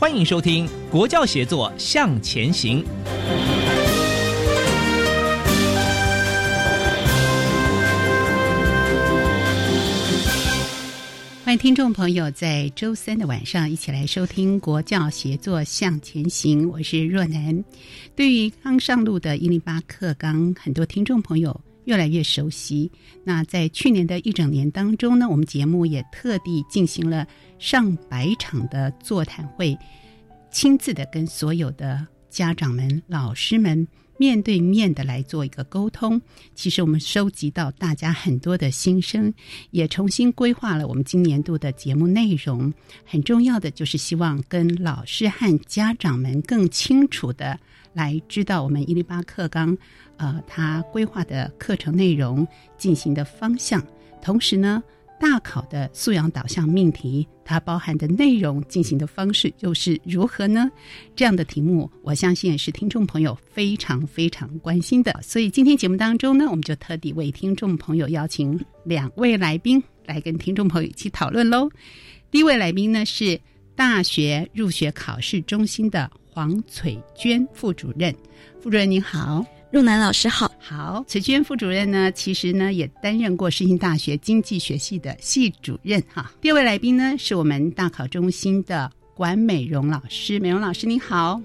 欢迎收听《国教协作向前行》。欢迎听众朋友在周三的晚上一起来收听《国教协作向前行》，我是若楠。对于刚上路的一零八课纲，很多听众朋友越来越熟悉。那在去年的一整年当中呢，我们节目也特地进行了上百场的座谈会，亲自的跟所有的家长们、老师们。面对面的来做一个沟通，其实我们收集到大家很多的心声，也重新规划了我们今年度的节目内容。很重要的就是希望跟老师和家长们更清楚的来知道我们一零八课纲，呃，它规划的课程内容进行的方向，同时呢。大考的素养导向命题，它包含的内容进行的方式又是如何呢？这样的题目，我相信也是听众朋友非常非常关心的。所以今天节目当中呢，我们就特地为听众朋友邀请两位来宾来跟听众朋友一起讨论喽。第一位来宾呢是大学入学考试中心的黄翠娟副主任，副主任您好。若楠老师好，好，崔娟副主任呢，其实呢也担任过世新大学经济学系的系主任哈。第二位来宾呢是我们大考中心的管美容老师，美容老师您好，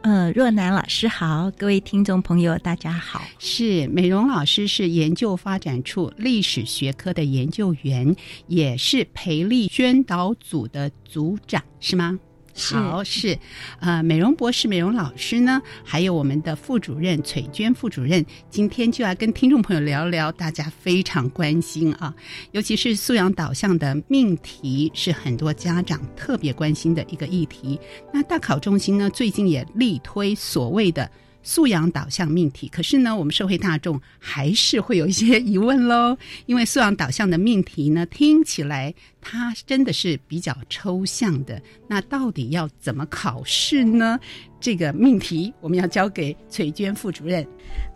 呃，若楠老师好，各位听众朋友大家好，是美容老师是研究发展处历史学科的研究员，也是培力宣导组的组长，是吗？好是，呃，美容博士、美容老师呢，还有我们的副主任崔娟副主任，今天就要跟听众朋友聊聊大家非常关心啊，尤其是素养导向的命题，是很多家长特别关心的一个议题。那大考中心呢，最近也力推所谓的。素养导向命题，可是呢，我们社会大众还是会有一些疑问喽。因为素养导向的命题呢，听起来它真的是比较抽象的。那到底要怎么考试呢？这个命题我们要交给崔娟副主任。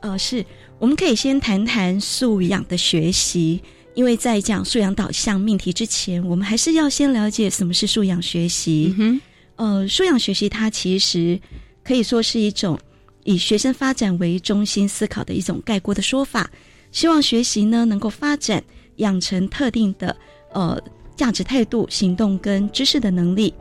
呃，是，我们可以先谈谈素养的学习，因为在讲素养导向命题之前，我们还是要先了解什么是素养学习。嗯呃，素养学习它其实可以说是一种。以学生发展为中心思考的一种概括的说法，希望学习呢能够发展养成特定的呃价值态度、行动跟知识的能力。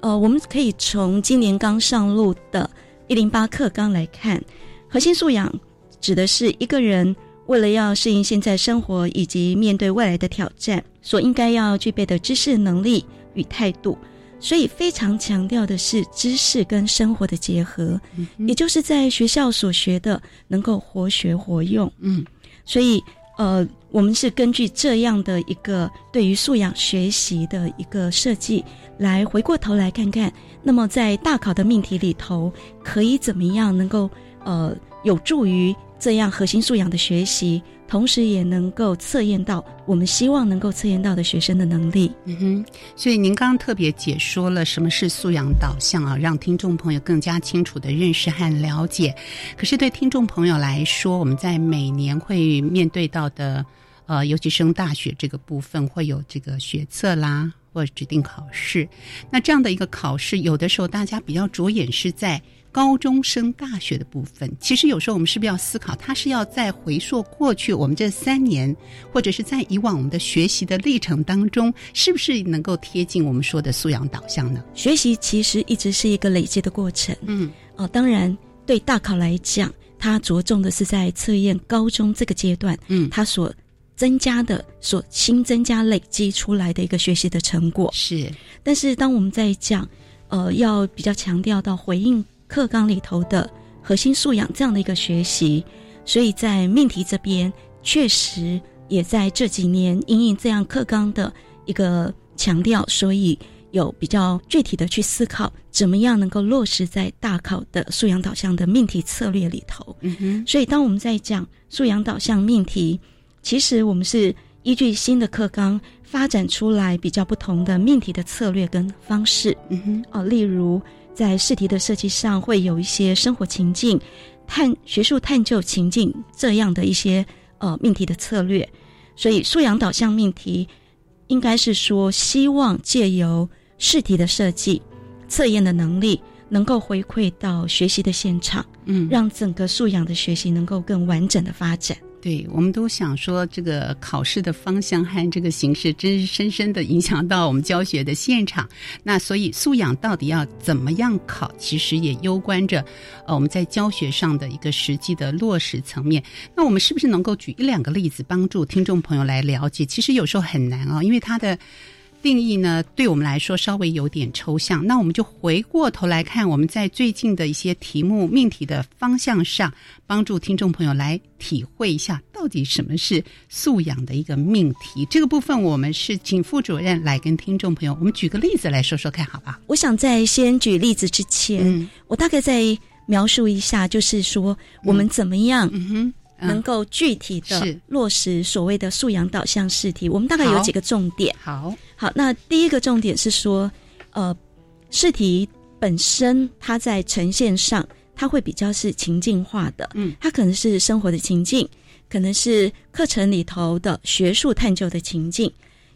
呃，我们可以从今年刚上路的一零八课纲来看，核心素养指的是一个人为了要适应现在生活以及面对未来的挑战，所应该要具备的知识能力与态度。所以非常强调的是知识跟生活的结合，也就是在学校所学的能够活学活用。嗯，所以呃，我们是根据这样的一个对于素养学习的一个设计，来回过头来看看，那么在大考的命题里头，可以怎么样能够呃有助于这样核心素养的学习。同时也能够测验到我们希望能够测验到的学生的能力。嗯哼，所以您刚刚特别解说了什么是素养导向啊，让听众朋友更加清楚的认识和了解。可是对听众朋友来说，我们在每年会面对到的，呃，尤其升大学这个部分，会有这个学测啦，或指定考试。那这样的一个考试，有的时候大家比较着眼是在。高中升大学的部分，其实有时候我们是不是要思考，他是要在回溯过去我们这三年，或者是在以往我们的学习的历程当中，是不是能够贴近我们说的素养导向呢？学习其实一直是一个累积的过程。嗯，哦，当然对大考来讲，它着重的是在测验高中这个阶段，嗯，它所增加的、所新增加累积出来的一个学习的成果是。但是当我们在讲，呃，要比较强调到回应。课纲里头的核心素养这样的一个学习，所以在命题这边确实也在这几年因应这样课纲的一个强调，所以有比较具体的去思考，怎么样能够落实在大考的素养导向的命题策略里头。嗯哼，所以当我们在讲素养导向命题，其实我们是依据新的课纲发展出来比较不同的命题的策略跟方式。嗯哼，哦，例如。在试题的设计上，会有一些生活情境、探学术探究情境这样的一些呃命题的策略，所以素养导向命题应该是说，希望借由试题的设计、测验的能力，能够回馈到学习的现场，嗯，让整个素养的学习能够更完整的发展。对，我们都想说，这个考试的方向和这个形式，真是深深的影响到我们教学的现场。那所以素养到底要怎么样考，其实也攸关着，呃，我们在教学上的一个实际的落实层面。那我们是不是能够举一两个例子，帮助听众朋友来了解？其实有时候很难啊，因为它的。定义呢，对我们来说稍微有点抽象。那我们就回过头来看，我们在最近的一些题目命题的方向上，帮助听众朋友来体会一下，到底什么是素养的一个命题。这个部分，我们是请副主任来跟听众朋友，我们举个例子来说说看，好吧？我想在先举例子之前，嗯，我大概再描述一下，就是说我们怎么样，嗯哼。能够具体的落实所谓的素养导向试题，我们大概有几个重点。好，好，那第一个重点是说，呃，试题本身它在呈现上，它会比较是情境化的，嗯，它可能是生活的情境，可能是课程里头的学术探究的情境，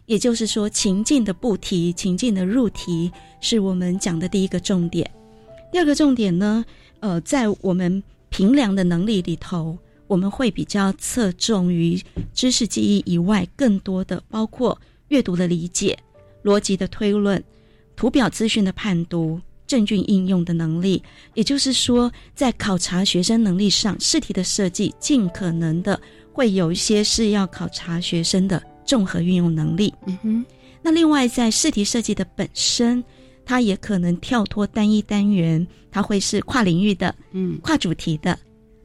也就是说，情境的布题、情境的入题，是我们讲的第一个重点。第二个重点呢，呃，在我们评量的能力里头。我们会比较侧重于知识记忆以外，更多的包括阅读的理解、逻辑的推论、图表资讯的判读、证据应用的能力。也就是说，在考察学生能力上，试题的设计尽可能的会有一些是要考察学生的综合运用能力。嗯哼。那另外，在试题设计的本身，它也可能跳脱单一单元，它会是跨领域的，嗯，跨主题的。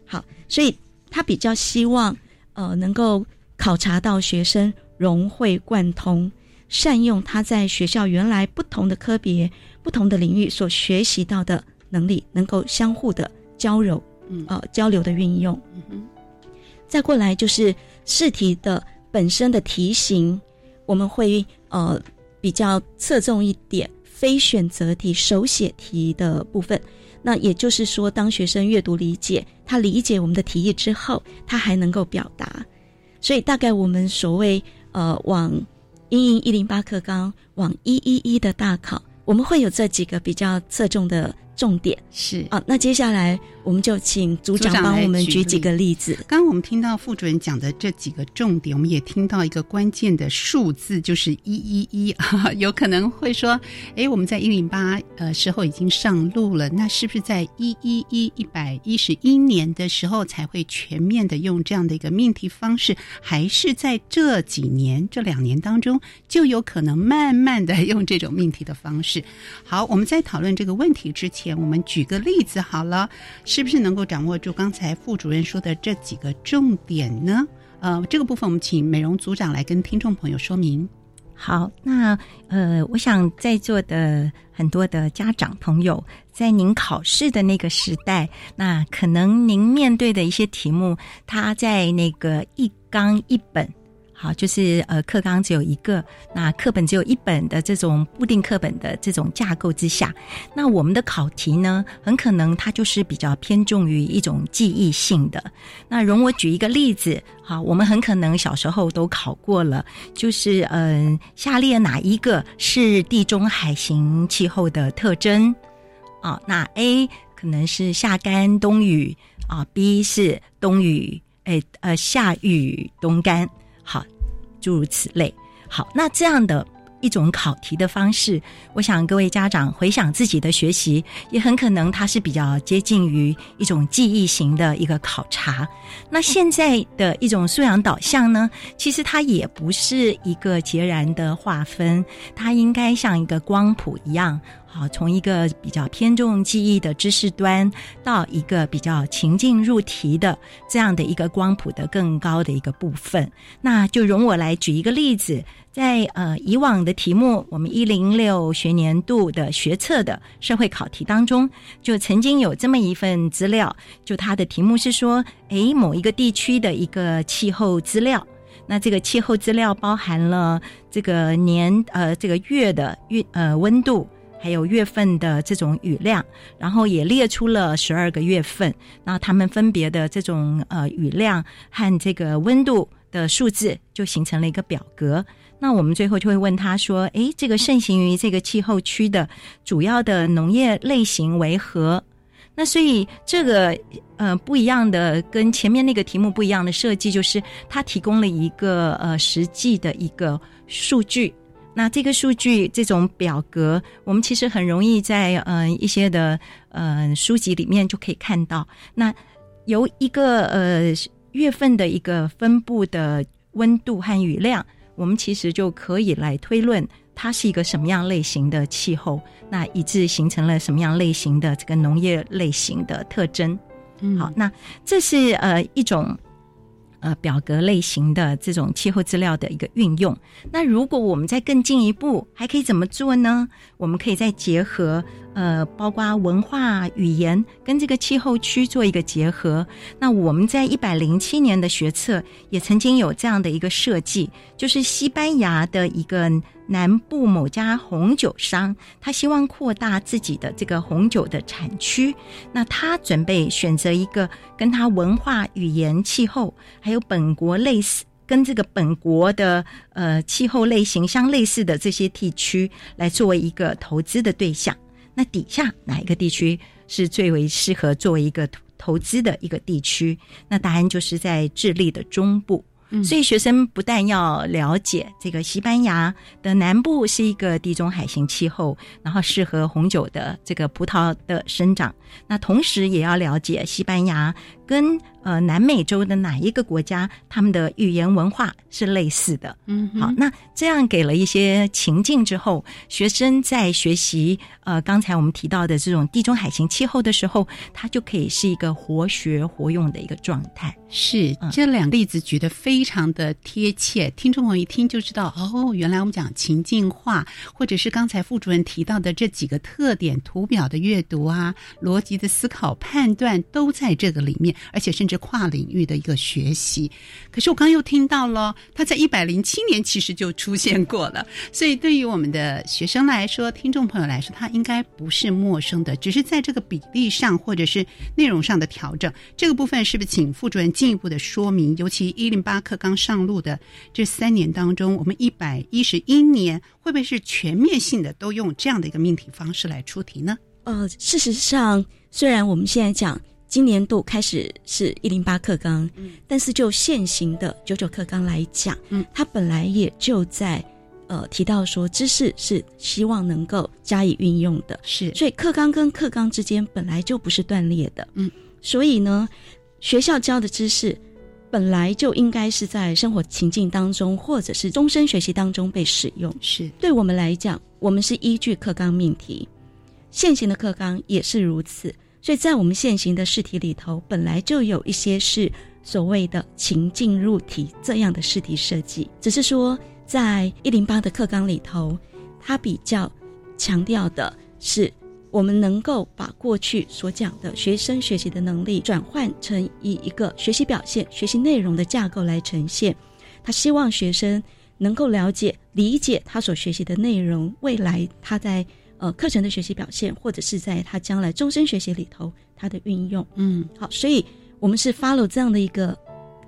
好，所以。他比较希望，呃，能够考察到学生融会贯通，善用他在学校原来不同的科别、不同的领域所学习到的能力，能够相互的交流，嗯，呃，交流的运用。再过来就是试题的本身的题型，我们会呃比较侧重一点非选择题、手写题的部分。那也就是说，当学生阅读理解，他理解我们的提议之后，他还能够表达。所以，大概我们所谓呃往英英一零八课纲往一一一的大考，我们会有这几个比较侧重的。重点是啊，那接下来我们就请组长帮我们举几个例子。刚刚我们听到副主任讲的这几个重点，我们也听到一个关键的数字，就是一一一。有可能会说，哎，我们在一零八呃时候已经上路了，那是不是在一一一一百一十一年的时候才会全面的用这样的一个命题方式？还是在这几年这两年当中就有可能慢慢的用这种命题的方式？好，我们在讨论这个问题之前。我们举个例子好了，是不是能够掌握住刚才副主任说的这几个重点呢？呃，这个部分我们请美容组长来跟听众朋友说明。好，那呃，我想在座的很多的家长朋友，在您考试的那个时代，那可能您面对的一些题目，它在那个一纲一本。好，就是呃，课纲只有一个，那课本只有一本的这种固定课本的这种架构之下，那我们的考题呢，很可能它就是比较偏重于一种记忆性的。那容我举一个例子，好，我们很可能小时候都考过了，就是嗯，下列哪一个是地中海型气候的特征？啊，那 A 可能是夏干冬雨啊，B 是冬雨诶呃夏雨冬干，好，诸如此类。好，那这样的。一种考题的方式，我想各位家长回想自己的学习，也很可能它是比较接近于一种记忆型的一个考察。那现在的一种素养导向呢，其实它也不是一个截然的划分，它应该像一个光谱一样。好，从一个比较偏重记忆的知识端，到一个比较情境入题的这样的一个光谱的更高的一个部分，那就容我来举一个例子，在呃以往的题目，我们一零六学年度的学测的社会考题当中，就曾经有这么一份资料，就它的题目是说，诶，某一个地区的一个气候资料，那这个气候资料包含了这个年呃这个月的月呃温度。还有月份的这种雨量，然后也列出了十二个月份，那他们分别的这种呃雨量和这个温度的数字，就形成了一个表格。那我们最后就会问他说：“诶，这个盛行于这个气候区的主要的农业类型为何？”那所以这个呃不一样的，跟前面那个题目不一样的设计，就是它提供了一个呃实际的一个数据。那这个数据这种表格，我们其实很容易在呃一些的呃书籍里面就可以看到。那由一个呃月份的一个分布的温度和雨量，我们其实就可以来推论它是一个什么样类型的气候，那以致形成了什么样类型的这个农业类型的特征。好，那这是呃一种。呃，表格类型的这种气候资料的一个运用。那如果我们再更进一步，还可以怎么做呢？我们可以再结合。呃，包括文化语言跟这个气候区做一个结合。那我们在一百零七年的学测也曾经有这样的一个设计，就是西班牙的一个南部某家红酒商，他希望扩大自己的这个红酒的产区。那他准备选择一个跟他文化语言、气候还有本国类似，跟这个本国的呃气候类型相类似的这些地区来作为一个投资的对象。那底下哪一个地区是最为适合作为一个投投资的一个地区？那答案就是在智利的中部。所以学生不但要了解这个西班牙的南部是一个地中海型气候，然后适合红酒的这个葡萄的生长，那同时也要了解西班牙跟。呃，南美洲的哪一个国家，他们的语言文化是类似的？嗯，好，那这样给了一些情境之后，学生在学习呃刚才我们提到的这种地中海型气候的时候，他就可以是一个活学活用的一个状态。是，这两个例子举得非常的贴切，听众朋友一听就知道哦，原来我们讲情境化，或者是刚才副主任提到的这几个特点，图表的阅读啊，逻辑的思考判断都在这个里面，而且甚至。跨领域的一个学习，可是我刚刚又听到了，他在一百零七年其实就出现过了，所以对于我们的学生来说，听众朋友来说，他应该不是陌生的，只是在这个比例上或者是内容上的调整，这个部分是不是请副主任进一步的说明？尤其一零八课刚上路的这三年当中，我们一百一十一年会不会是全面性的都用这样的一个命题方式来出题呢？呃，事实上，虽然我们现在讲。今年度开始是一零八课纲，嗯，但是就现行的九九课纲来讲，嗯，它本来也就在，呃，提到说知识是希望能够加以运用的，是，所以课纲跟课纲之间本来就不是断裂的，嗯，所以呢，学校教的知识本来就应该是在生活情境当中或者是终身学习当中被使用，是，对我们来讲，我们是依据课纲命题，现行的课纲也是如此。所以在我们现行的试题里头，本来就有一些是所谓的情境入题这样的试题设计，只是说在一零八的课纲里头，它比较强调的是我们能够把过去所讲的学生学习的能力转换成以一个学习表现、学习内容的架构来呈现。他希望学生能够了解、理解他所学习的内容，未来他在。呃，课程的学习表现，或者是在他将来终身学习里头，他的运用，嗯，好，所以我们是 follow 这样的一个，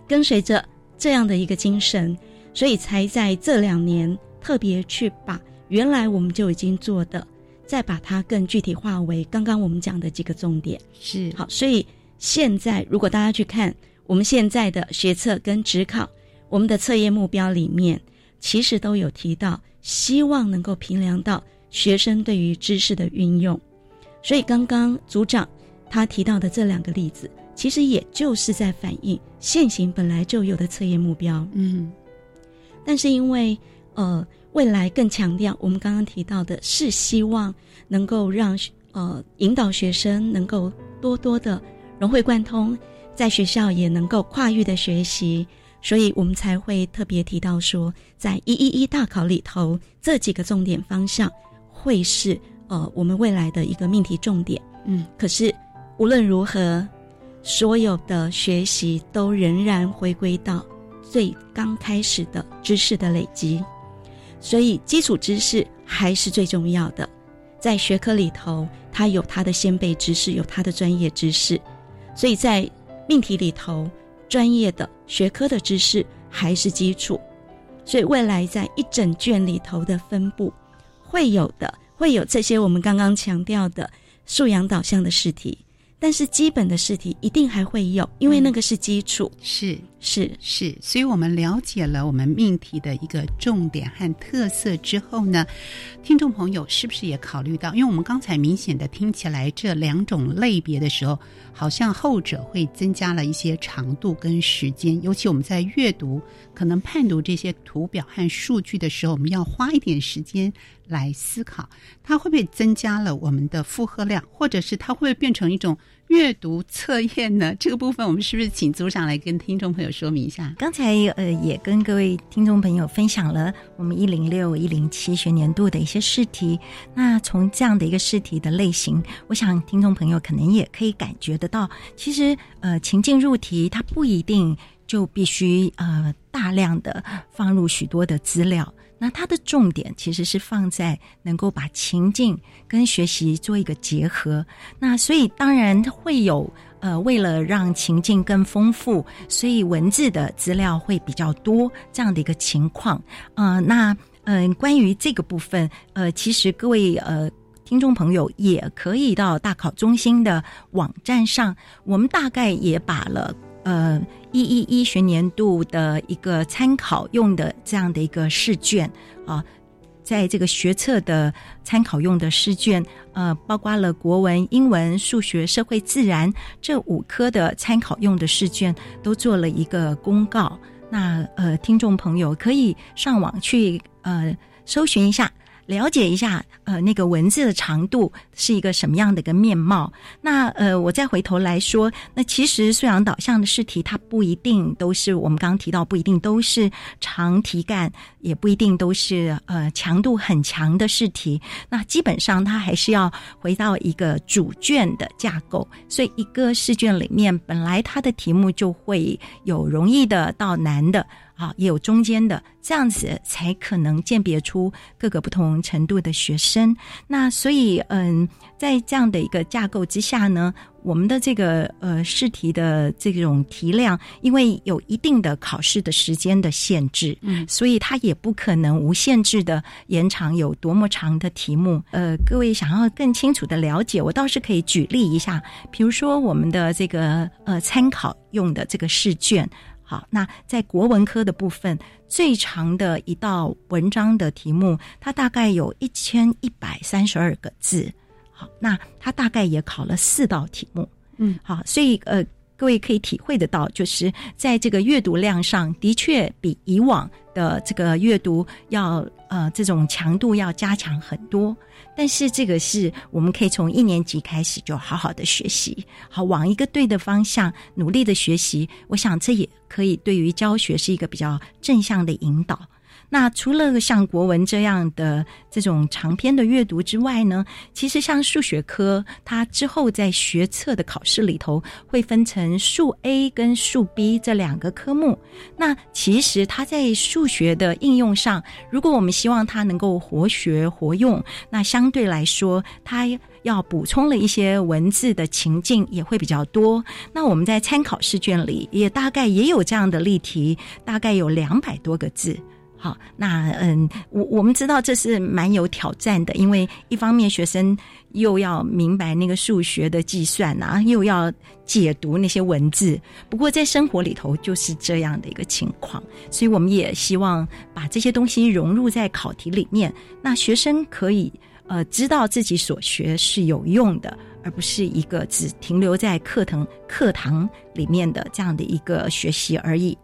跟随着这样的一个精神，所以才在这两年特别去把原来我们就已经做的再把它更具体化为刚刚我们讲的几个重点。是。好，所以现在如果大家去看我们现在的学测跟职考，我们的测验目标里面，其实都有提到，希望能够评量到学生对于知识的运用。所以刚刚组长他提到的这两个例子，其实也就是在反映现行本来就有的测验目标。嗯，但是因为呃未来更强调，我们刚刚提到的是希望能够让呃引导学生能够多多的融会贯通，在学校也能够跨域的学习，所以我们才会特别提到说，在一一一大考里头这几个重点方向会是呃我们未来的一个命题重点。嗯，可是无论如何，所有的学习都仍然回归到最刚开始的知识的累积，所以基础知识还是最重要的。在学科里头，它有它的先辈知识，有它的专业知识，所以在命题里头，专业的学科的知识还是基础。所以未来在一整卷里头的分布，会有的会有这些我们刚刚强调的素养导向的试题。但是基本的试题一定还会有，因为那个是基础。是是是，所以我们了解了我们命题的一个重点和特色之后呢，听众朋友是不是也考虑到？因为我们刚才明显的听起来这两种类别的时候，好像后者会增加了一些长度跟时间，尤其我们在阅读、可能判读这些图表和数据的时候，我们要花一点时间来思考，它会不会增加了我们的负荷量，或者是它会不会变成一种阅读测验呢？这个部分我们是不是请组长来跟听众朋友说明一下？刚才呃也跟各位听众朋友分享了我们一零六一零七学年度的一些试题。那从这样的一个试题的类型，我想听众朋友可能也可以感觉得到，其实呃情境入题它不一定就必须呃大量的放入许多的资料。那它的重点其实是放在能够把情境跟学习做一个结合。那所以当然会有呃，为了让情境更丰富，所以文字的资料会比较多这样的一个情况。呃，那嗯、关于这个部分，呃，其实各位呃。听众朋友也可以到大考中心的网站上，我们大概也把了呃一一一学年度的一个参考用的这样的一个试卷啊，在这个学测的参考用的试卷，呃，包括了国文、英文、数学、社会、自然这五科的参考用的试卷，都做了一个公告。那呃，听众朋友可以上网去呃搜寻一下。了解一下，呃，那个文字的长度是一个什么样的一个面貌？那呃，我再回头来说，那其实素养导向的试题，它不一定都是我们刚刚提到，不一定都是长题干，也不一定都是呃强度很强的试题。那基本上它还是要回到一个主卷的架构，所以一个试卷里面本来它的题目就会有容易的到难的。啊，也有中间的，这样子才可能鉴别出各个不同程度的学生。那所以，嗯，在这样的一个架构之下呢，我们的这个呃试题的这种题量，因为有一定的考试的时间的限制，嗯，所以它也不可能无限制的延长有多么长的题目。呃，各位想要更清楚的了解，我倒是可以举例一下，比如说我们的这个呃参考用的这个试卷。好，那在国文科的部分，最长的一道文章的题目，它大概有一千一百三十二个字。好，那它大概也考了四道题目。嗯，好，所以呃，各位可以体会得到，就是在这个阅读量上的确比以往的这个阅读要呃这种强度要加强很多。但是这个是我们可以从一年级开始就好好的学习，好往一个对的方向努力的学习。我想这也可以对于教学是一个比较正向的引导。那除了像国文这样的这种长篇的阅读之外呢，其实像数学科，它之后在学测的考试里头会分成数 A 跟数 B 这两个科目。那其实它在数学的应用上，如果我们希望它能够活学活用，那相对来说，它要补充了一些文字的情境也会比较多。那我们在参考试卷里也大概也有这样的例题，大概有两百多个字。好，那嗯，我我们知道这是蛮有挑战的，因为一方面学生又要明白那个数学的计算啊，又要解读那些文字。不过在生活里头就是这样的一个情况，所以我们也希望把这些东西融入在考题里面，那学生可以呃知道自己所学是有用的，而不是一个只停留在课堂课堂里面的这样的一个学习而已。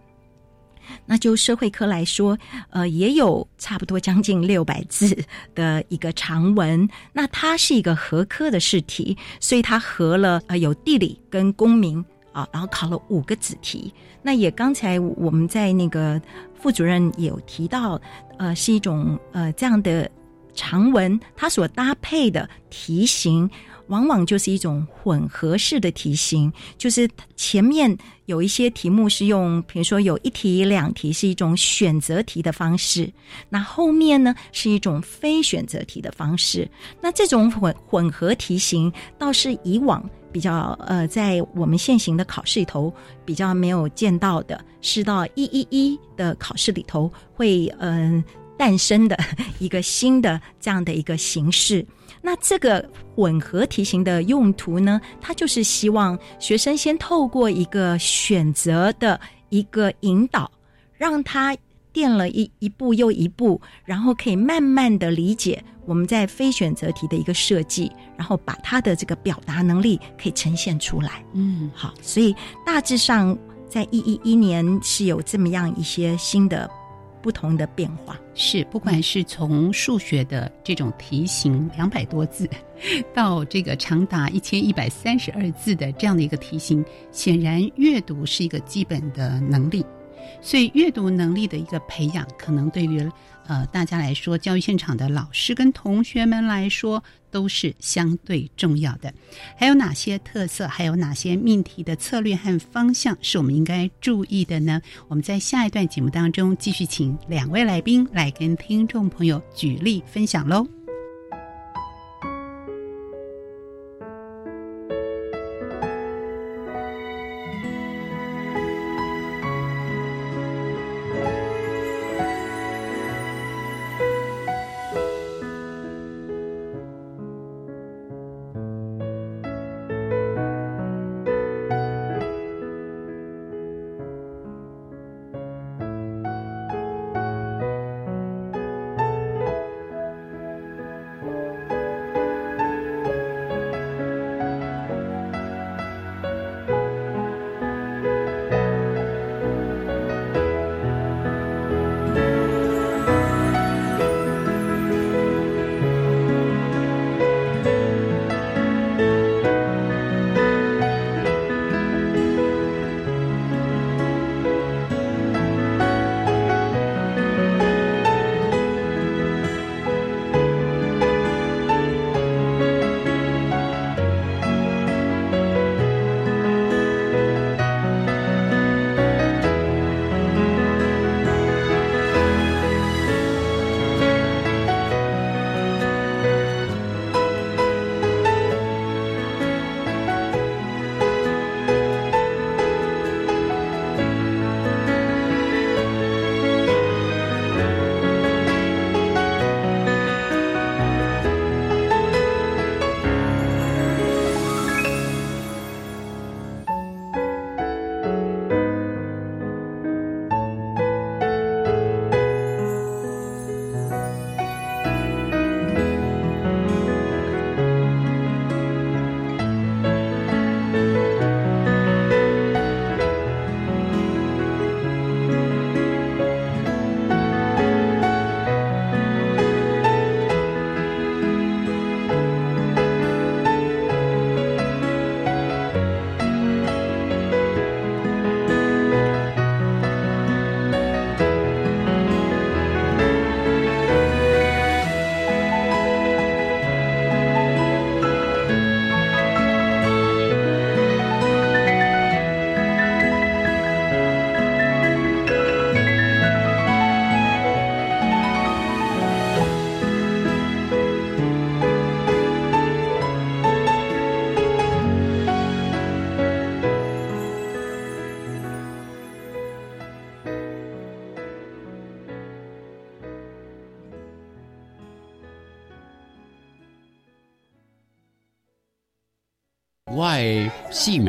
那就社会科来说，呃，也有差不多将近六百字的一个长文。那它是一个合科的试题，所以它合了呃有地理跟公民啊，然后考了五个子题。那也刚才我们在那个副主任有提到，呃，是一种呃这样的长文，它所搭配的题型。往往就是一种混合式的题型，就是前面有一些题目是用，比如说有一题、两题是一种选择题的方式，那后面呢是一种非选择题的方式。那这种混混合题型倒是以往比较呃，在我们现行的考试里头比较没有见到的，是到一一一的考试里头会嗯诞生的一个新的这样的一个形式。那这个混合题型的用途呢？它就是希望学生先透过一个选择的一个引导，让他垫了一一步又一步，然后可以慢慢的理解我们在非选择题的一个设计，然后把他的这个表达能力可以呈现出来。嗯，好，所以大致上在一一一年是有这么样一些新的。不同的变化是，不管是从数学的这种题型两百多字，到这个长达一千一百三十二字的这样的一个题型，显然阅读是一个基本的能力，所以阅读能力的一个培养，可能对于。呃，大家来说，教育现场的老师跟同学们来说都是相对重要的。还有哪些特色？还有哪些命题的策略和方向是我们应该注意的呢？我们在下一段节目当中继续请两位来宾来跟听众朋友举例分享喽。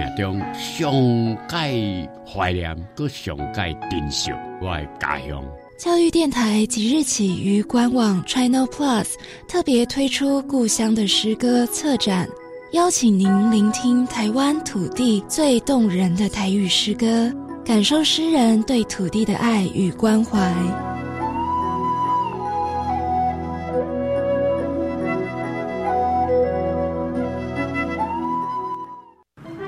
命中上界怀念、搁上界珍惜我的家乡。教育电台即日起于官网 China Plus 特别推出故乡的诗歌策展，邀请您聆听台湾土地最动人的台语诗歌，感受诗人对土地的爱与关怀。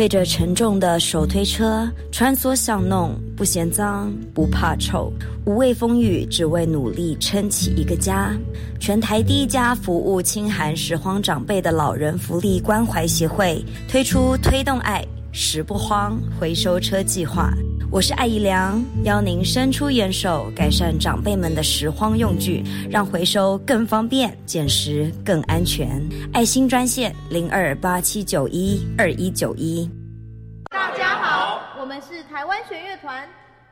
背着沉重的手推车穿梭巷弄，不嫌脏不怕臭，无畏风雨，只为努力撑起一个家。全台第一家服务清寒拾荒长辈的老人福利关怀协会推出推动爱拾不荒回收车计划。我是艾怡良，邀您伸出援手，改善长辈们的拾荒用具，让回收更方便，捡拾更安全。爱心专线零二八七九一二一九一。大家好，我们是台湾弦乐团，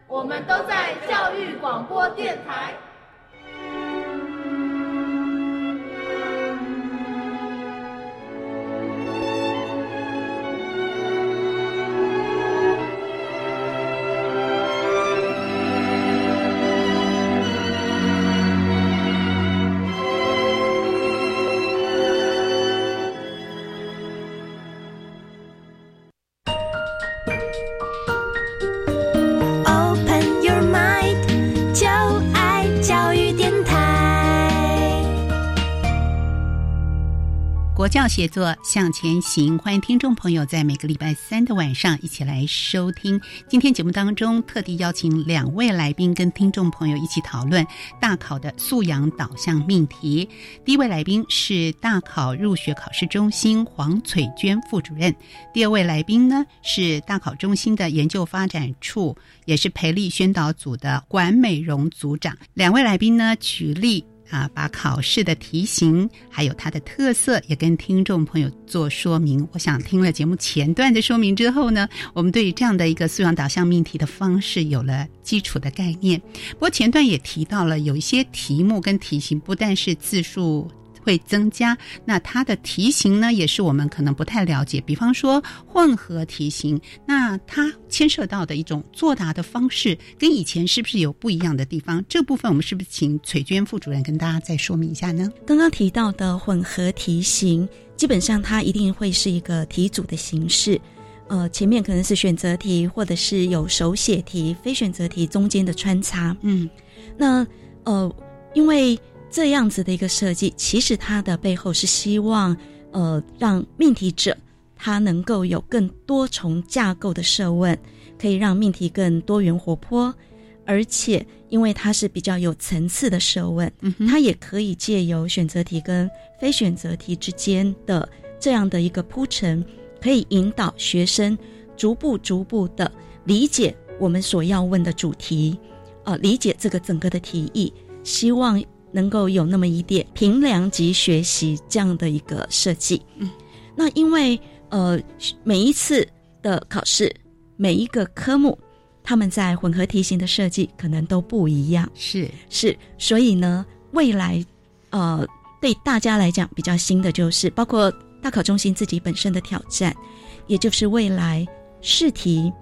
我们都在教育广播电台。写作向前行，欢迎听众朋友在每个礼拜三的晚上一起来收听。今天节目当中特地邀请两位来宾跟听众朋友一起讨论大考的素养导向命题。第一位来宾是大考入学考试中心黄翠娟副主任，第二位来宾呢是大考中心的研究发展处，也是培力宣导组的管美容组长。两位来宾呢举例。啊，把考试的题型还有它的特色也跟听众朋友做说明。我想听了节目前段的说明之后呢，我们对于这样的一个素养导向命题的方式有了基础的概念。不过前段也提到了，有一些题目跟题型不但是字数。会增加，那它的题型呢，也是我们可能不太了解。比方说混合题型，那它牵涉到的一种作答的方式，跟以前是不是有不一样的地方？这部分我们是不是请崔娟副主任跟大家再说明一下呢？刚刚提到的混合题型，基本上它一定会是一个题组的形式，呃，前面可能是选择题，或者是有手写题、非选择题中间的穿插。嗯，那呃，因为。这样子的一个设计，其实它的背后是希望，呃，让命题者他能够有更多重架构的设问，可以让命题更多元活泼，而且因为它是比较有层次的设问，它也可以借由选择题跟非选择题之间的这样的一个铺陈，可以引导学生逐步逐步的理解我们所要问的主题，呃，理解这个整个的题意，希望。能够有那么一点评量级学习这样的一个设计，嗯，那因为呃每一次的考试每一个科目，他们在混合题型的设计可能都不一样，是。是，所以呢，未来呃对大家来讲比较新的就是，包括大考中心自己本身的挑战，也就是未来试题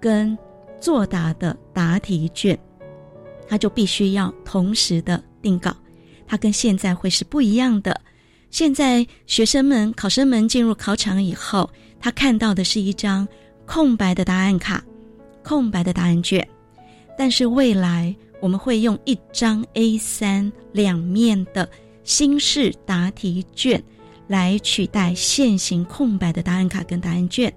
跟作答的答题卷，它就必须要同时的。定稿，它跟现在会是不一样的。现在学生们、考生们进入考场以后，他看到的是一张空白的答案卡、空白的答案卷。但是未来我们会用一张 A 三两面的新式答题卷来取代现行空白的答案卡跟答案卷。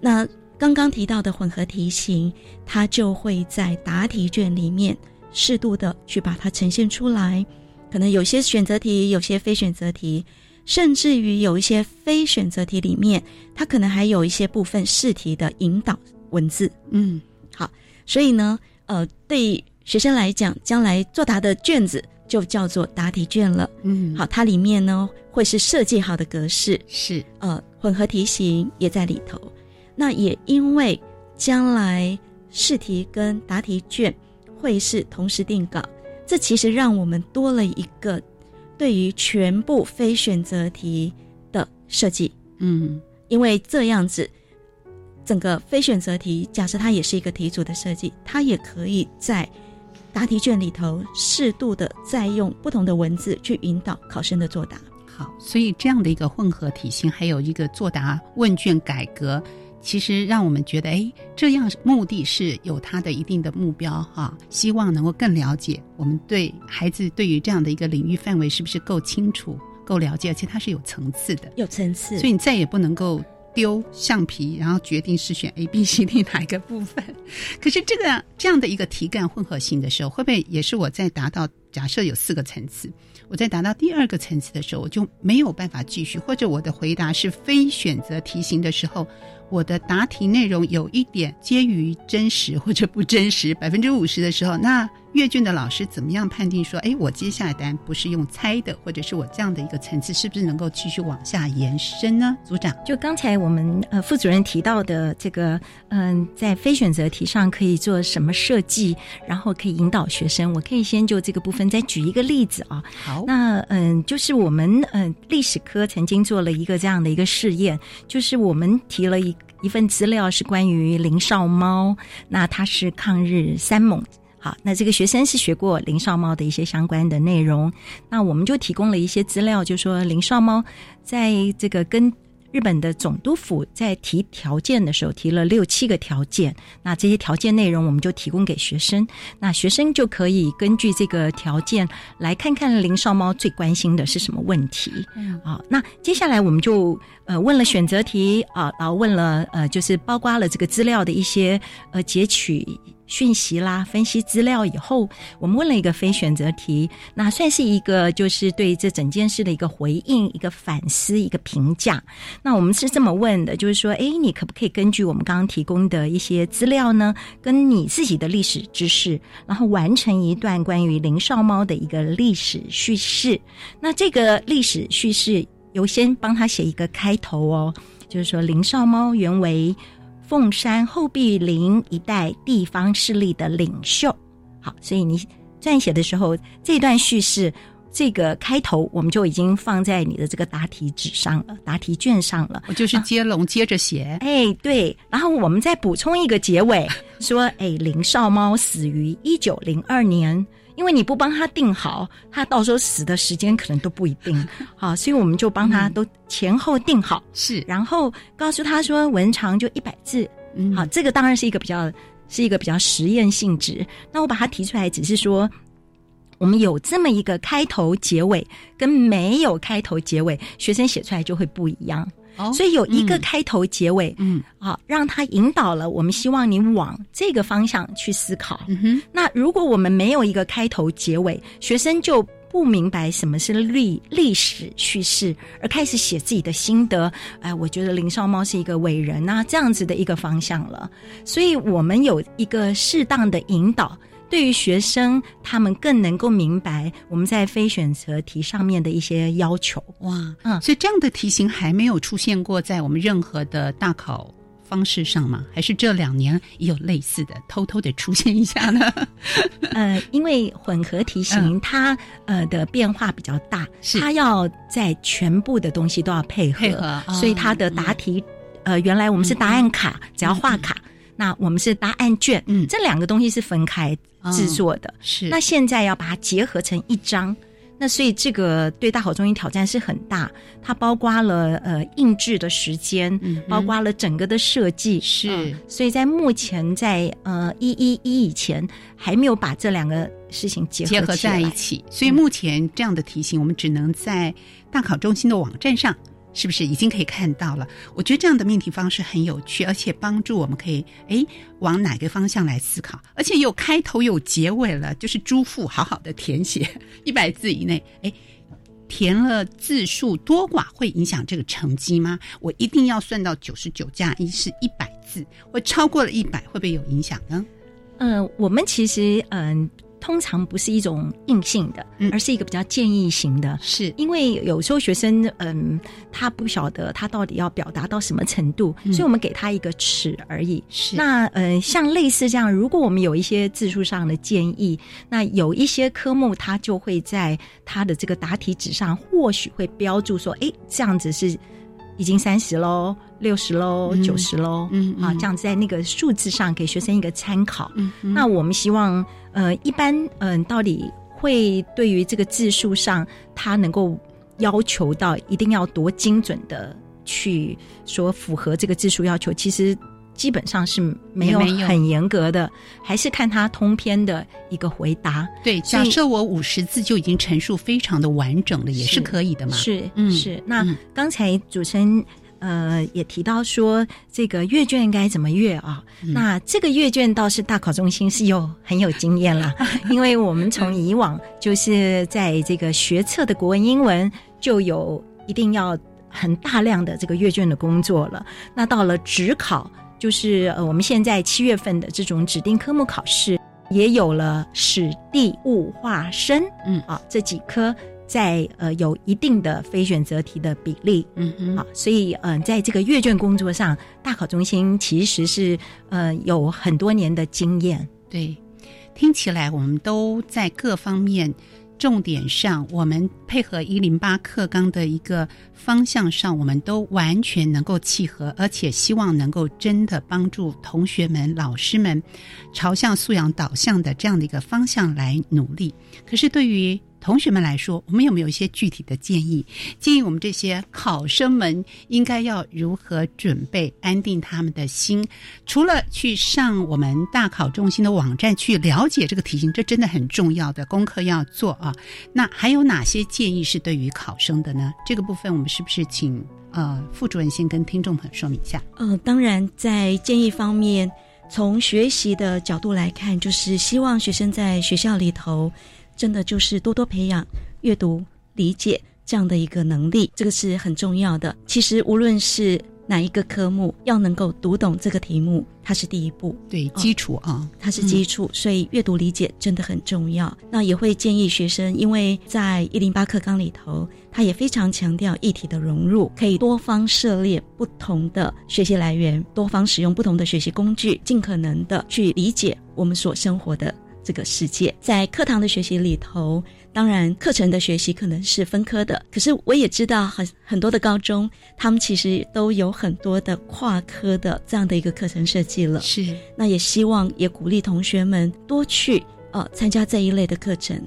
那刚刚提到的混合题型，它就会在答题卷里面。适度的去把它呈现出来，可能有些选择题，有些非选择题，甚至于有一些非选择题里面，它可能还有一些部分试题的引导文字。嗯，好，所以呢，呃，对学生来讲，将来作答的卷子就叫做答题卷了。嗯，好，它里面呢会是设计好的格式，是呃混合题型也在里头。那也因为将来试题跟答题卷会是同时定稿，这其实让我们多了一个对于全部非选择题的设计。嗯，因为这样子，整个非选择题，假设它也是一个题组的设计，它也可以在答题卷里头适度的再用不同的文字去引导考生的作答。好，所以这样的一个混合体型，还有一个作答问卷改革，其实让我们觉得，哎，这样目的是有它的一定的目标哈，希望能够更了解我们对孩子对于这样的一个领域范围是不是够清楚、够了解，而且它是有层次的，有层次，所以你再也不能够丢橡皮，然后决定是选 A、B、C、D 哪一个部分。可是这个这样的一个题干混合型的时候，会不会也是我在达到假设有四个层次？我在达到第二个层次的时候，我就没有办法继续，或者我的回答是非选择题型的时候，我的答题内容有一点介于真实或者不真实，百分之五十的时候，那阅卷的老师怎么样判定说，哎，我接下来答案不是用猜的，或者是我这样的一个层次是不是能够继续往下延伸呢？组长，就刚才我们呃副主任提到的这个，嗯，在非选择题上可以做什么设计，然后可以引导学生，我可以先就这个部分再举一个例子啊。好，那嗯，就是我们嗯历史科曾经做了一个这样的一个试验，就是我们提了一一份资料是关于林少猫，那他是抗日三猛。好，那这个学生是学过林少猫的一些相关的内容，那我们就提供了一些资料，就说林少猫在这个跟日本的总督府在提条件的时候提了六七个条件，那这些条件内容我们就提供给学生，那学生就可以根据这个条件来看看林少猫最关心的是什么问题。嗯，啊，那接下来我们就呃问了选择题啊，然后问了呃就是包括了这个资料的一些呃截取。讯息啦，分析资料以后，我们问了一个非选择题，那算是一个就是对这整件事的一个回应、一个反思、一个评价。那我们是这么问的，就是说，哎，你可不可以根据我们刚刚提供的一些资料呢，跟你自己的历史知识，然后完成一段关于林少猫的一个历史叙事？那这个历史叙事，由先帮他写一个开头哦，就是说林少猫原为。凤山后壁林一带地方势力的领袖，好，所以你撰写的时候，这段叙事这个开头，我们就已经放在你的这个答题纸上了，答题卷上了。我就是接龙接着写，哎，对，然后我们再补充一个结尾，说，哎，林少猫死于一九零二年。因为你不帮他定好，他到时候死的时间可能都不一定，好，所以我们就帮他都前后定好，是，然后告诉他说文长就一百字，嗯，好，这个当然是一个比较是一个比较实验性质。那我把它提出来，只是说我们有这么一个开头结尾，跟没有开头结尾，学生写出来就会不一样。所以有一个开头结尾，嗯，好，让他引导了我们，希望你往这个方向去思考。嗯哼，那如果我们没有一个开头结尾，学生就不明白什么是历历史叙事，而开始写自己的心得。哎，我觉得林少猫是一个伟人啊，这样子的一个方向了。所以我们有一个适当的引导。对于学生，他们更能够明白我们在非选择题上面的一些要求。哇，嗯，所以这样的题型还没有出现过在我们任何的大考方式上吗？还是这两年也有类似的偷偷的出现一下呢？呃，因为混合题型它呃的变化比较大，它要在全部的东西都要配合，配合，所以它的答题呃，原来我们是答案卡，只要画卡。那我们是答案卷，嗯，这两个东西是分开制作的，是。那现在要把它结合成一张，那所以这个对大考中心挑战是很大，它包括了呃印制的时间，嗯，包括了整个的设计，是。所以在目前在呃一一一以前还没有把这两个事情结合结合在一起，所以目前这样的题型我们只能在大考中心的网站上。是不是已经可以看到了？我觉得这样的命题方式很有趣，而且帮助我们可以哎往哪个方向来思考，而且有开头有结尾了，就是朱父好好的填写 一百字以内，哎，填了字数多寡会影响这个成绩吗？我一定要算到九十九加一是一百字，我超过了一百会不会有影响呢？嗯，我们其实嗯。通常不是一种硬性的，而是一个比较建议型的。是因为有时候学生，嗯，他不晓得他到底要表达到什么程度，所以我们给他一个尺而已。是那，呃，像类似这样，如果我们有一些字数上的建议，那有一些科目，他就会在他的这个答题纸上，或许会标注说，哎，这样子是。已经三十喽，六十喽，九十喽，嗯啊，这样子在那个数字上给学生一个参考。嗯，那我们希望，呃，一般，嗯，到底会对于这个字数上，他能够要求到一定要多精准的去说符合这个字数要求，其实。基本上是没有很严格的，还是看他通篇的一个回答。对，假设我五十字就已经陈述非常的完整了，也是可以的嘛。是，嗯是。那刚才主持人呃也提到说，这个阅卷该怎么阅啊？那这个阅卷倒是大考中心是有很有经验了，因为我们从以往就是在这个学测的国文、英文就有一定要很大量的这个阅卷的工作了。那到了职考。就是呃，我们现在七月份的这种指定科目考试，也有了史地物化生，嗯啊，这几科在呃有一定的非选择题的比例，嗯嗯，好，所以嗯，在这个阅卷工作上，大考中心其实是呃有很多年的经验。对，听起来我们都在各方面。重点上，我们配合一零八课纲的一个方向上，我们都完全能够契合，而且希望能够真的帮助同学们、老师们朝向素养导向的这样的一个方向来努力。可是对于同学们来说，我们有没有一些具体的建议？建议我们这些考生们应该要如何准备，安定他们的心？除了去上我们大考中心的网站去了解这个题型，这真的很重要的功课要做啊。那还有哪些建议是对于考生的呢？这个部分我们是不是请呃副主任先跟听众朋友说明一下？呃，当然，在建议方面，从学习的角度来看，就是希望学生在学校里头。真的就是多多培养阅读理解这样的一个能力，这个是很重要的。其实无论是哪一个科目，要能够读懂这个题目，它是第一步，对基础啊，它是基础，所以阅读理解真的很重要。那也会建议学生，因为在一零八课纲里头，他也非常强调议题的融入，可以多方涉猎不同的学习来源，多方使用不同的学习工具，尽可能的去理解我们所生活的。这个世界在课堂的学习里头，当然课程的学习可能是分科的，可是我也知道很很多的高中，他们其实都有很多的跨科的这样的一个课程设计了。是，那也希望也鼓励同学们多去呃参加这一类的课程。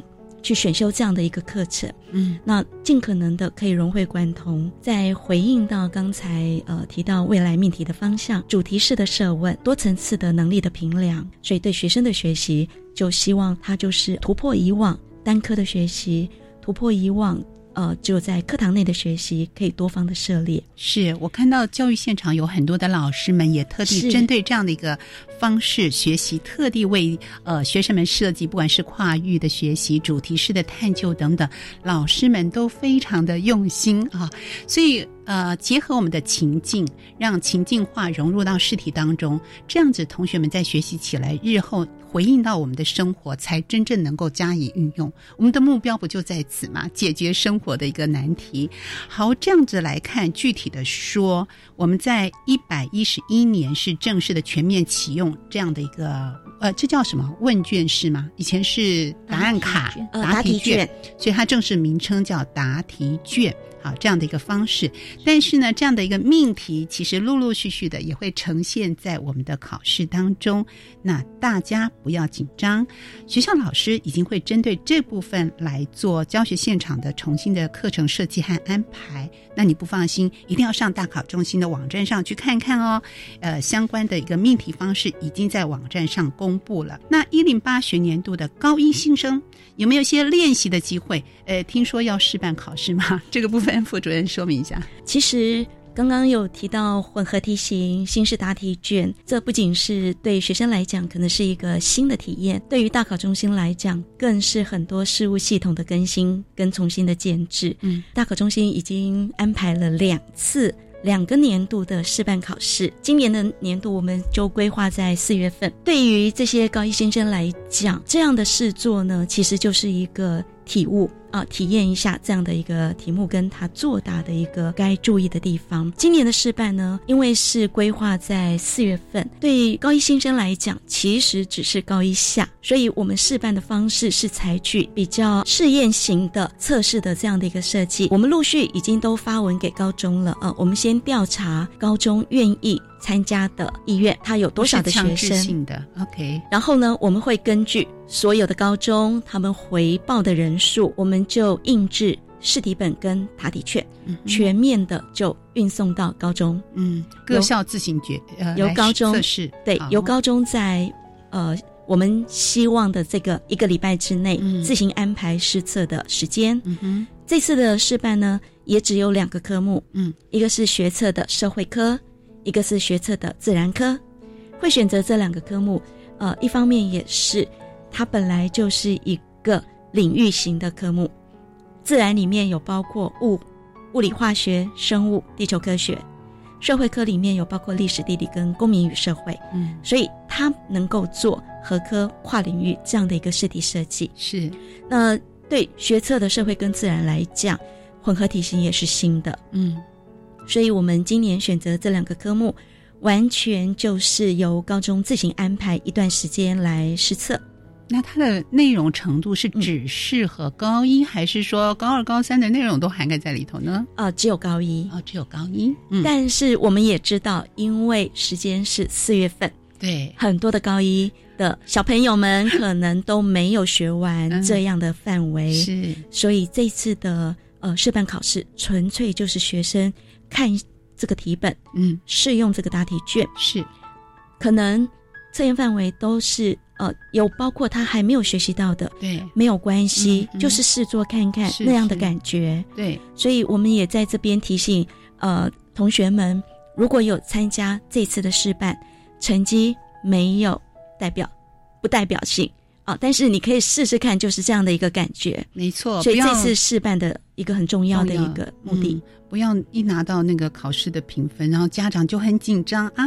去选修这样的一个课程，嗯，那尽可能的可以融会贯通。在回应到刚才呃提到未来命题的方向，主题式的设问，多层次的能力的评量，所以对学生的学习，就希望他就是突破以往单科的学习，突破以往。呃，只有在课堂内的学习可以多方的涉猎。是我看到教育现场有很多的老师们也特地针对这样的一个方式学习，特地为呃学生们设计，不管是跨域的学习、主题式的探究等等，老师们都非常的用心啊。所以呃，结合我们的情境，让情境化融入到试题当中，这样子同学们在学习起来，日后。回应到我们的生活，才真正能够加以运用。我们的目标不就在此吗？解决生活的一个难题。好，这样子来看，具体的说，我们在一百一十一年是正式的全面启用这样的一个，呃，这叫什么问卷式吗？以前是答案卡、答题卷，所以它正式名称叫答题卷。这样的一个方式，但是呢，这样的一个命题其实陆陆续续的也会呈现在我们的考试当中。那大家不要紧张，学校老师已经会针对这部分来做教学现场的重新的课程设计和安排。那你不放心，一定要上大考中心的网站上去看看哦。呃，相关的一个命题方式已经在网站上公布了。那一零八学年度的高一新生有没有些练习的机会？呃，听说要试办考试吗？这个部分。副主任说明一下，其实刚刚有提到混合题型、新式答题卷，这不仅是对学生来讲可能是一个新的体验，对于大考中心来讲，更是很多事务系统的更新跟重新的建制。嗯，大考中心已经安排了两次。两个年度的示范考试，今年的年度我们就规划在四月份。对于这些高一新生来讲，这样的试作呢，其实就是一个体悟。啊，体验一下这样的一个题目，跟他作答的一个该注意的地方。今年的试办呢，因为是规划在四月份，对高一新生来讲，其实只是高一下，所以我们试办的方式是采取比较试验型的测试的这样的一个设计。我们陆续已经都发文给高中了啊，我们先调查高中愿意。参加的意愿，他有多少的学生？性的，OK。然后呢，我们会根据所有的高中他们回报的人数，我们就印制试题本跟答题卷，全面的就运送到高中。嗯，各校自行决，由高中测试，对，由高中在呃我们希望的这个一个礼拜之内自行安排试测的时间。嗯哼，这次的试办呢，也只有两个科目，嗯，一个是学测的社会科。一个是学测的自然科，会选择这两个科目，呃，一方面也是它本来就是一个领域型的科目，自然里面有包括物、物理、化学、生物、地球科学，社会科里面有包括历史、地理跟公民与社会，嗯，所以它能够做合科跨领域这样的一个试题设计。是，那对学测的社会跟自然来讲，混合题型也是新的，嗯。所以，我们今年选择这两个科目，完全就是由高中自行安排一段时间来试测。那它的内容程度是只适合高一，还是说高二、高三的内容都涵盖在里头呢？啊，只有高一。啊，只有高一。嗯。但是我们也知道，因为时间是四月份，对。很多的高一的小朋友们可能都没有学完这样的范围，是，所以这次的呃示范考试纯粹就是学生。看这个题本，嗯，试用这个答题卷。是，可能测验范围都是呃有包括他还没有学习到的，对，没有关系，就是试做看看那样的感觉，对，所以我们也在这边提醒呃同学们，如果有参加这次的试办，成绩没有代表不代表性啊，但是你可以试试看，就是这样的一个感觉，没错，所以这次试办的一个很重要的一个目的。不要一拿到那个考试的评分，然后家长就很紧张啊！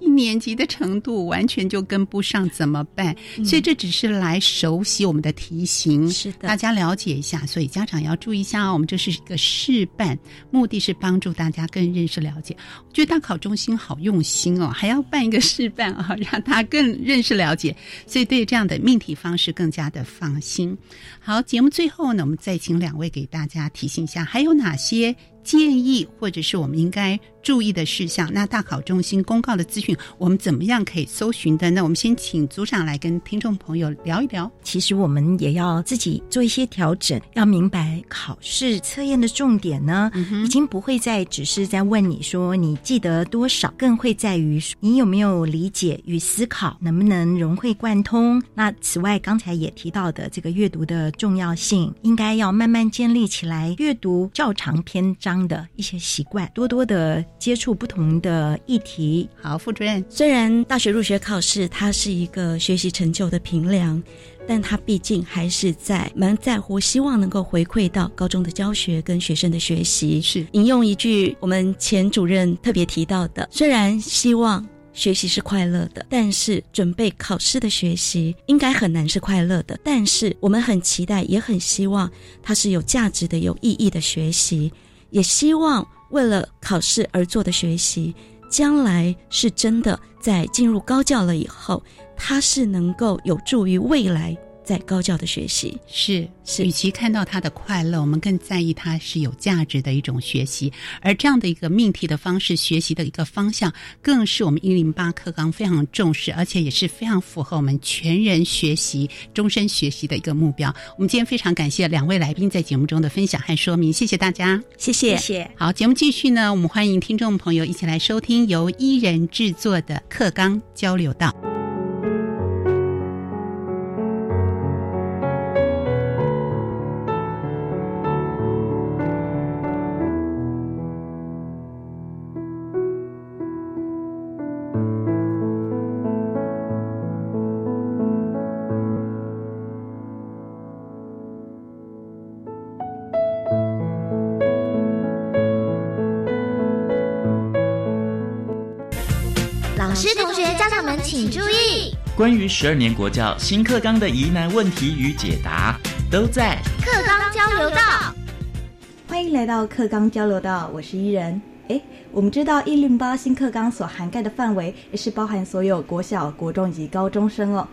一年级的程度完全就跟不上，怎么办？所以这只是来熟悉我们的题型，是的，大家了解一下。所以家长要注意一下哦，我们这是一个示范，目的是帮助大家更认识了解。我觉得大考中心好用心哦，还要办一个示范啊，让他更认识了解，所以对这样的命题方式更加的放心。好，节目最后呢，我们再请两位给大家提醒一下，还有哪些？建议或者是我们应该注意的事项，那大考中心公告的资讯，我们怎么样可以搜寻的？那我们先请组长来跟听众朋友聊一聊。其实我们也要自己做一些调整，要明白考试测验的重点呢，已经不会再只是在问你说你记得多少，更会在于你有没有理解与思考，能不能融会贯通。那此外，刚才也提到的这个阅读的重要性，应该要慢慢建立起来，阅读较长篇章。的一些习惯，多多的接触不同的议题。好，副主任，虽然大学入学考试它是一个学习成就的评量，但它毕竟还是在蛮在乎，希望能够回馈到高中的教学跟学生的学习。是引用一句我们前主任特别提到的：虽然希望。学习是快乐的，但是准备考试的学习应该很难是快乐的。但是我们很期待，也很希望它是有价值的、有意义的学习。也希望为了考试而做的学习，将来是真的在进入高教了以后，它是能够有助于未来。在高教的学习是是，与其看到他的快乐，我们更在意他是有价值的一种学习。而这样的一个命题的方式学习的一个方向，更是我们一零八课纲非常重视，而且也是非常符合我们全人学习、终身学习的一个目标。我们今天非常感谢两位来宾在节目中的分享和说明，谢谢大家，谢谢谢谢。好，节目继续呢，我们欢迎听众朋友一起来收听由伊人制作的课纲交流道。请注意，关于十二年国教新课纲的疑难问题与解答，都在课纲交流道。欢迎来到课纲交流道，我是伊人。哎，我们知道一零八新课纲所涵盖的范围，也是包含所有国小、国中以及高中生哦。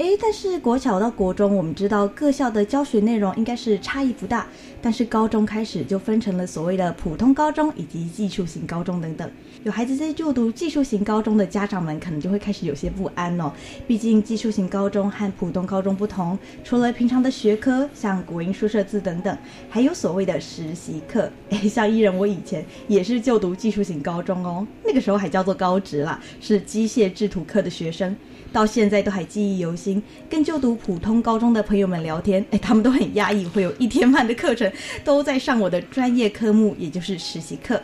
诶，但是国小到国中，我们知道各校的教学内容应该是差异不大，但是高中开始就分成了所谓的普通高中以及技术型高中等等。有孩子在就读技术型高中的家长们，可能就会开始有些不安哦。毕竟技术型高中和普通高中不同，除了平常的学科，像国音、数设字等等，还有所谓的实习课。诶，像艺人，我以前也是就读技术型高中哦，那个时候还叫做高职啦，是机械制图课的学生。到现在都还记忆犹新，跟就读普通高中的朋友们聊天，哎，他们都很压抑，会有一天半的课程都在上我的专业科目，也就是实习课。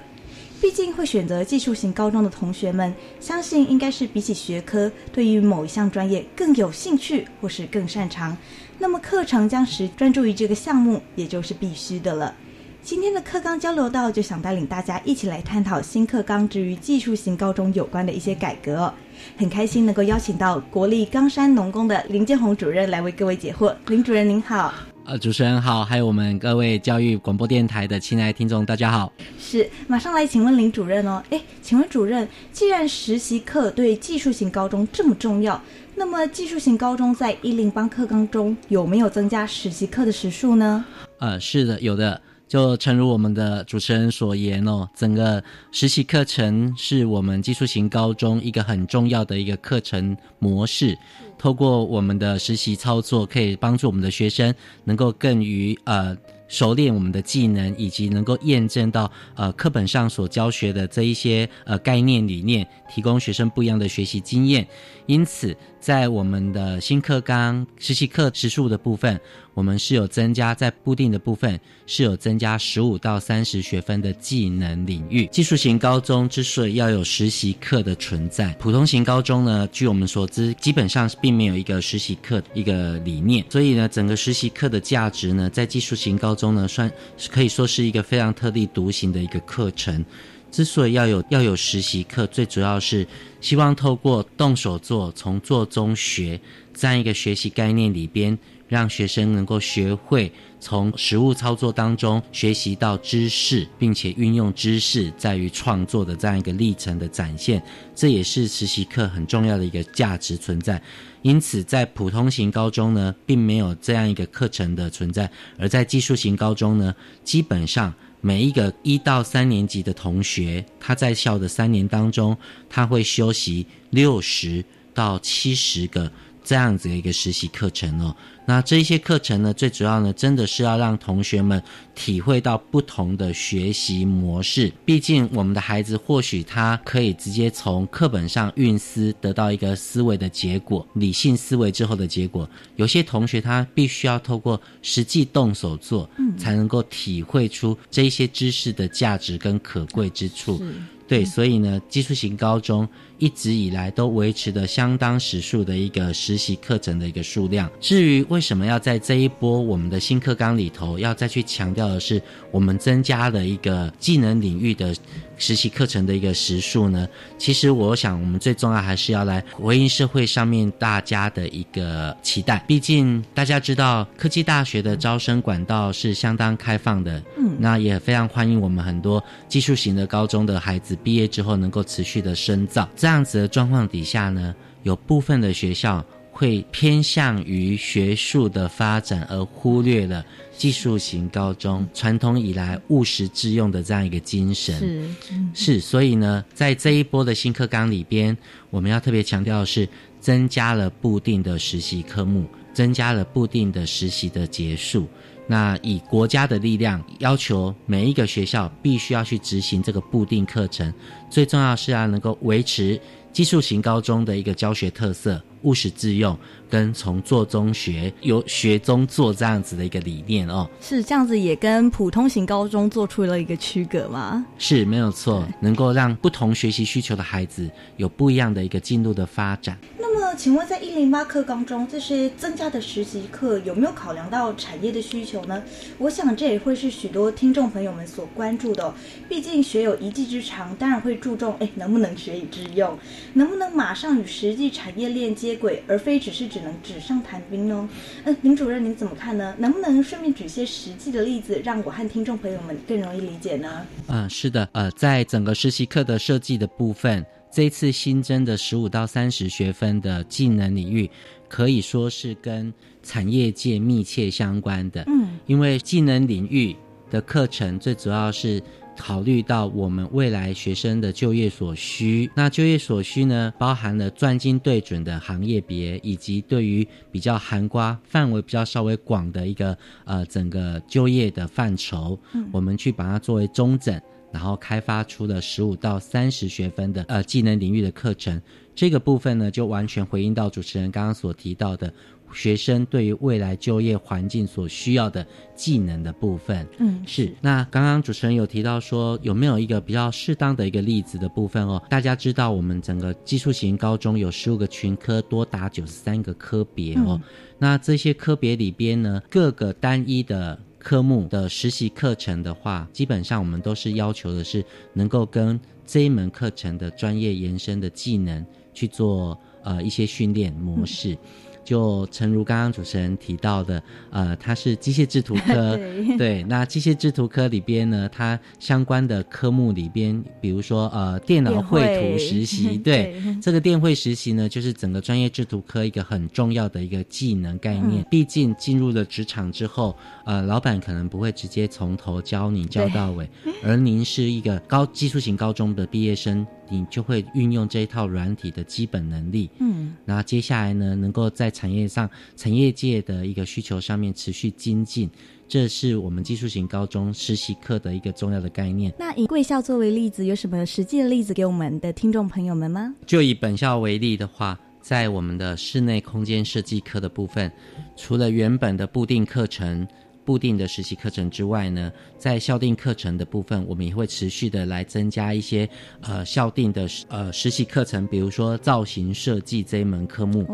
毕竟会选择技术型高中的同学们，相信应该是比起学科，对于某一项专业更有兴趣或是更擅长，那么课程将时专注于这个项目，也就是必须的了。今天的课纲交流道就想带领大家一起来探讨新课纲之于技术型高中有关的一些改革。很开心能够邀请到国立冈山农工的林建宏主任来为各位解惑。林主任您好。呃，主持人好，还有我们各位教育广播电台的亲爱听众，大家好。是，马上来请问林主任哦。哎，请问主任，既然实习课对技术型高中这么重要，那么技术型高中在一零八课纲中有没有增加实习课的时数呢？呃，是的，有的。就诚如我们的主持人所言哦，整个实习课程是我们技术型高中一个很重要的一个课程模式。透过我们的实习操作，可以帮助我们的学生能够更于呃。熟练我们的技能，以及能够验证到呃课本上所教学的这一些呃概念理念，提供学生不一样的学习经验。因此，在我们的新课纲实习课时数的部分，我们是有增加，在固定的部分是有增加十五到三十学分的技能领域。技术型高中之所以要有实习课的存在，普通型高中呢，据我们所知，基本上并没有一个实习课一个理念，所以呢，整个实习课的价值呢，在技术型高中呢，算可以说是一个非常特立独行的一个课程。之所以要有要有实习课，最主要是希望透过动手做，从做中学这样一个学习概念里边，让学生能够学会从实物操作当中学习到知识，并且运用知识在于创作的这样一个历程的展现。这也是实习课很重要的一个价值存在。因此，在普通型高中呢，并没有这样一个课程的存在；而在技术型高中呢，基本上每一个一到三年级的同学，他在校的三年当中，他会修习六十到七十个。这样子的一个实习课程哦，那这些课程呢，最主要呢，真的是要让同学们体会到不同的学习模式。毕竟我们的孩子或许他可以直接从课本上运思得到一个思维的结果，理性思维之后的结果。有些同学他必须要透过实际动手做，才能够体会出这些知识的价值跟可贵之处。对，所以呢，技术型高中一直以来都维持的相当时数的一个实习课程的一个数量。至于为什么要在这一波我们的新课纲里头要再去强调的是，我们增加了一个技能领域的。实习课程的一个时数呢？其实我想，我们最重要还是要来回应社会上面大家的一个期待。毕竟大家知道，科技大学的招生管道是相当开放的，嗯，那也非常欢迎我们很多技术型的高中的孩子毕业之后能够持续的深造。这样子的状况底下呢，有部分的学校会偏向于学术的发展，而忽略了。技术型高中传统以来务实致用的这样一个精神是是，所以呢，在这一波的新课纲里边，我们要特别强调的是增加了固定的实习科目，增加了固定的实习的结束。那以国家的力量要求每一个学校必须要去执行这个固定课程，最重要是要能够维持技术型高中的一个教学特色。务实自用，跟从做中学，由学中做这样子的一个理念哦，是这样子，也跟普通型高中做出了一个区隔吗？是没有错，能够让不同学习需求的孩子有不一样的一个进度的发展。那那么，请问在一零八课纲中，这些增加的实习课有没有考量到产业的需求呢？我想这也会是许多听众朋友们所关注的哦。毕竟学有一技之长，当然会注重哎能不能学以致用，能不能马上与实际产业链接轨，而非只是只能纸上谈兵呢？嗯，林主任您怎么看呢？能不能顺便举些实际的例子，让我和听众朋友们更容易理解呢？嗯，是的，呃，在整个实习课的设计的部分。这一次新增的十五到三十学分的技能领域，可以说是跟产业界密切相关的。嗯，因为技能领域的课程最主要是考虑到我们未来学生的就业所需。那就业所需呢，包含了专精对准的行业别，以及对于比较含瓜范围比较稍微广的一个呃整个就业的范畴。嗯，我们去把它作为中整。然后开发出了十五到三十学分的呃技能领域的课程，这个部分呢就完全回应到主持人刚刚所提到的学生对于未来就业环境所需要的技能的部分。嗯，是。那刚刚主持人有提到说有没有一个比较适当的一个例子的部分哦？大家知道我们整个技术型高中有十五个群科，多达九十三个科别哦。那这些科别里边呢，各个单一的。科目的实习课程的话，基本上我们都是要求的是能够跟这一门课程的专业延伸的技能去做呃一些训练模式。就诚如刚刚主持人提到的，呃，它是机械制图科，对，那机械制图科里边呢，它相关的科目里边，比如说呃，电脑绘图实习，对，这个电绘实习呢，就是整个专业制图科一个很重要的一个技能概念。毕竟进入了职场之后，呃，老板可能不会直接从头教你教到尾，而您是一个高技术型高中的毕业生。你就会运用这一套软体的基本能力，嗯，那接下来呢，能够在产业上、产业界的一个需求上面持续精进，这是我们技术型高中实习课的一个重要的概念。那以贵校作为例子，有什么实际的例子给我们的听众朋友们吗？就以本校为例的话，在我们的室内空间设计课的部分，除了原本的固定课程。固定的实习课程之外呢，在校定课程的部分，我们也会持续的来增加一些呃校定的呃实习课程，比如说造型设计这一门科目。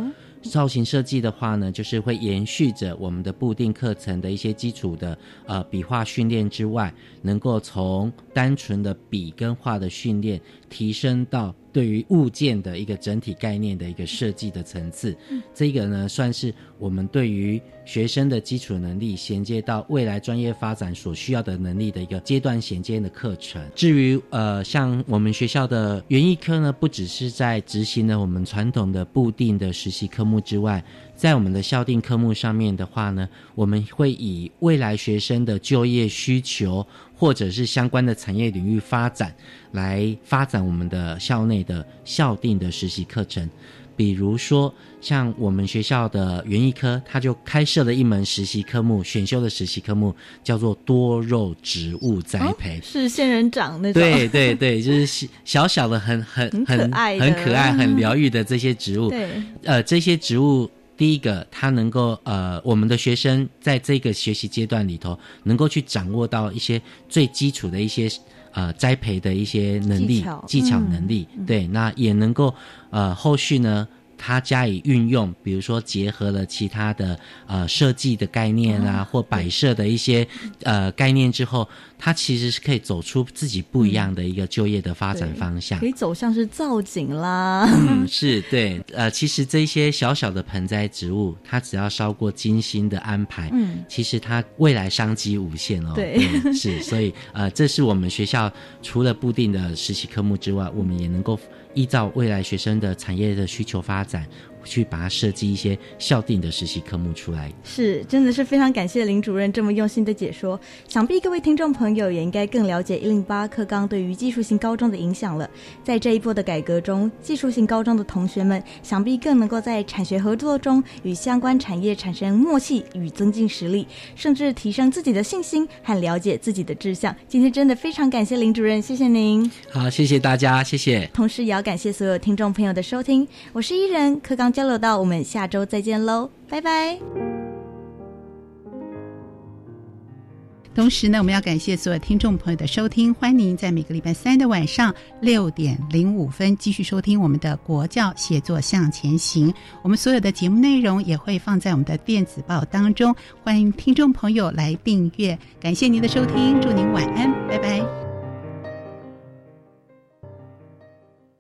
造型设计的话呢，就是会延续着我们的固定课程的一些基础的呃笔画训练之外，能够从单纯的笔跟画的训练提升到。对于物件的一个整体概念的一个设计的层次，这个呢算是我们对于学生的基础能力衔接到未来专业发展所需要的能力的一个阶段衔接的课程。至于呃，像我们学校的园艺科呢，不只是在执行了我们传统的固定的实习科目之外。在我们的校定科目上面的话呢，我们会以未来学生的就业需求或者是相关的产业领域发展，来发展我们的校内的校定的实习课程。比如说，像我们学校的园艺科，它就开设了一门实习科目，选修的实习科目叫做多肉植物栽培，是仙人掌那种。对对对，就是小小的、很很很、很可爱、很疗愈的这些植物。对，呃，这些植物。第一个，他能够呃，我们的学生在这个学习阶段里头，能够去掌握到一些最基础的一些呃栽培的一些能力、技巧能力。对，那也能够呃后续呢。它加以运用，比如说结合了其他的呃设计的概念啊，或摆设的一些呃概念之后，它其实是可以走出自己不一样的一个就业的发展方向，可以走向是造景啦。嗯，是对，呃，其实这些小小的盆栽植物，它只要稍过精心的安排，嗯，其实它未来商机无限哦。对，是，所以呃，这是我们学校除了固定的实习科目之外，我们也能够。依照未来学生的产业的需求发展。去把它设计一些校定的实习科目出来，是真的是非常感谢林主任这么用心的解说。想必各位听众朋友也应该更了解一零八课纲对于技术性高中的影响了。在这一波的改革中，技术性高中的同学们想必更能够在产学合作中与相关产业产生默契与增进实力，甚至提升自己的信心和了解自己的志向。今天真的非常感谢林主任，谢谢您。好，谢谢大家，谢谢。同时也要感谢所有听众朋友的收听，我是伊人课纲。交流到，我们下周再见喽，拜拜。同时呢，我们要感谢所有听众朋友的收听，欢迎您在每个礼拜三的晚上六点零五分继续收听我们的国教写作向前行。我们所有的节目内容也会放在我们的电子报当中，欢迎听众朋友来订阅。感谢您的收听，祝您晚安，拜拜。